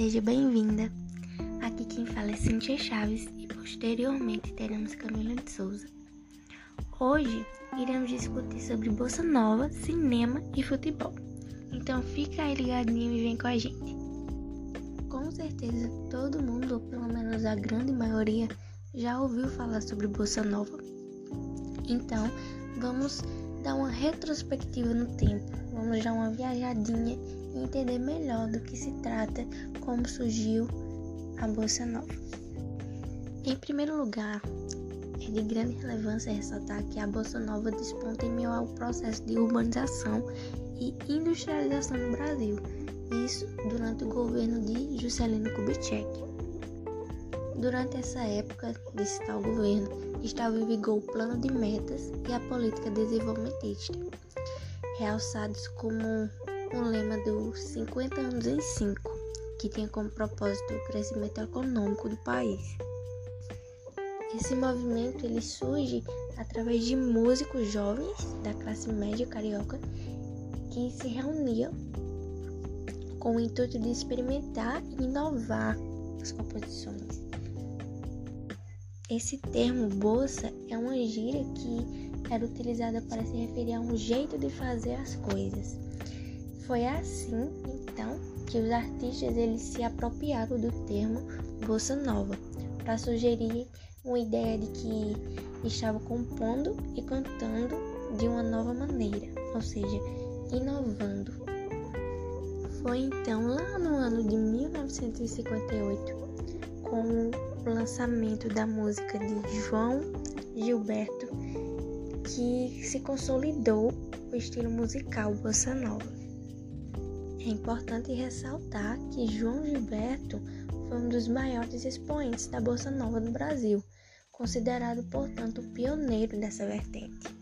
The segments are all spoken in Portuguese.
seja bem-vinda. Aqui quem fala é Cintia Chaves e posteriormente teremos Camila de Souza. Hoje iremos discutir sobre bossa nova, cinema e futebol. Então fica aí ligadinho e vem com a gente. Com certeza todo mundo, ou pelo menos a grande maioria, já ouviu falar sobre bossa nova. Então vamos dar uma retrospectiva no tempo, vamos dar uma viajadinha e entender melhor do que se trata, como surgiu a Bossa Nova. Em primeiro lugar, é de grande relevância ressaltar que a Bossa Nova desponta em meio ao processo de urbanização e industrialização no Brasil, isso durante o governo de Juscelino Kubitschek. Durante essa época desse tal governo, estava em vigor o plano de metas e a política desenvolvimentista, realçados como um lema dos 50 anos em 5, que tinha como propósito o crescimento econômico do país. Esse movimento ele surge através de músicos jovens da classe média carioca que se reuniam com o intuito de experimentar e inovar as composições. Esse termo bolsa é uma gíria que era utilizada para se referir a um jeito de fazer as coisas foi assim, então, que os artistas eles se apropriaram do termo bossa nova para sugerir uma ideia de que estavam compondo e cantando de uma nova maneira, ou seja, inovando. Foi então lá no ano de 1958, com o lançamento da música de João Gilberto, que se consolidou o estilo musical bossa nova. É importante ressaltar que João Gilberto foi um dos maiores expoentes da bossa nova no Brasil, considerado, portanto, pioneiro dessa vertente.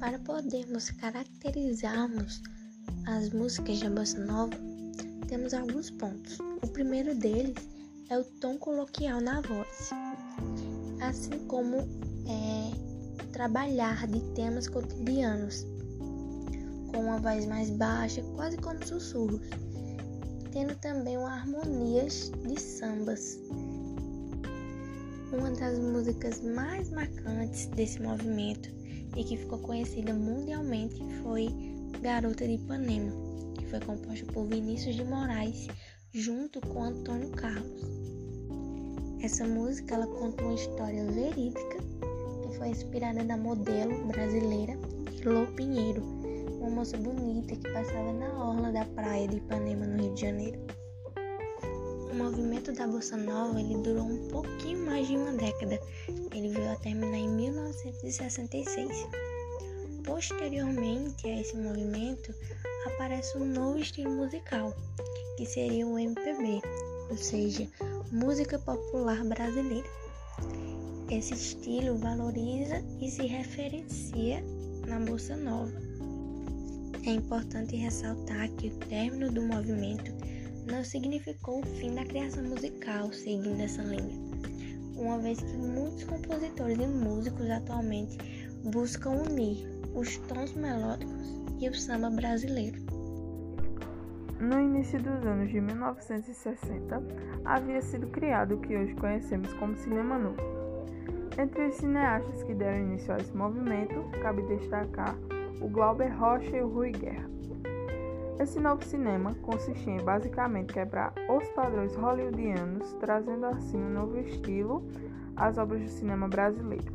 Para podermos caracterizarmos as músicas da bossa nova, temos alguns pontos. O primeiro deles é o tom coloquial na voz, assim como é, trabalhar de temas cotidianos, com uma voz mais baixa, quase como sussurros, tendo também harmonias de sambas. Uma das músicas mais marcantes desse movimento e que ficou conhecida mundialmente foi Garota de Ipanema, que foi composta por Vinícius de Moraes junto com Antônio Carlos. Essa música ela conta uma história verídica que foi inspirada na modelo brasileira Lô Pinheiro, uma moça bonita que passava na orla da praia de Ipanema, no Rio de Janeiro. O movimento da Bossa Nova ele durou um pouquinho mais de uma década. Ele veio a terminar em 1966. Posteriormente a esse movimento, aparece um novo estilo musical, que seria o MPB, ou seja, música popular brasileira. Esse estilo valoriza e se referencia na bossa nova. É importante ressaltar que o término do movimento não significou o fim da criação musical seguindo essa linha, uma vez que muitos compositores e músicos atualmente buscam unir os tons melódicos e o samba brasileiro. No início dos anos de 1960, havia sido criado o que hoje conhecemos como cinema novo. Entre os cineastas que deram início a esse movimento, cabe destacar o Glauber Rocha e o Rui Guerra. Esse novo cinema consistia em basicamente quebrar os padrões hollywoodianos, trazendo assim um novo estilo às obras do cinema brasileiro.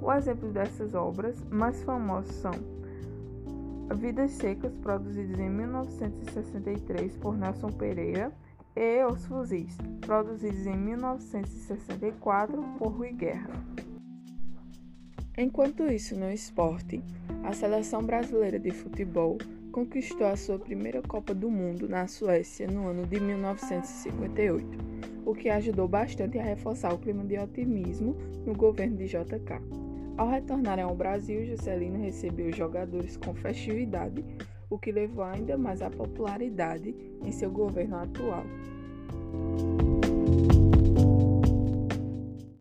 O exemplo dessas obras mais famosas são Vidas Secas, produzidas em 1963 por Nelson Pereira, e Os Fuzis, produzidos em 1964 por Rui Guerra. Enquanto isso, no esporte, a seleção brasileira de futebol conquistou a sua primeira Copa do Mundo na Suécia no ano de 1958, o que ajudou bastante a reforçar o clima de otimismo no governo de JK. Ao retornarem ao Brasil, Juscelino recebeu os jogadores com festividade, o que levou ainda mais à popularidade em seu governo atual.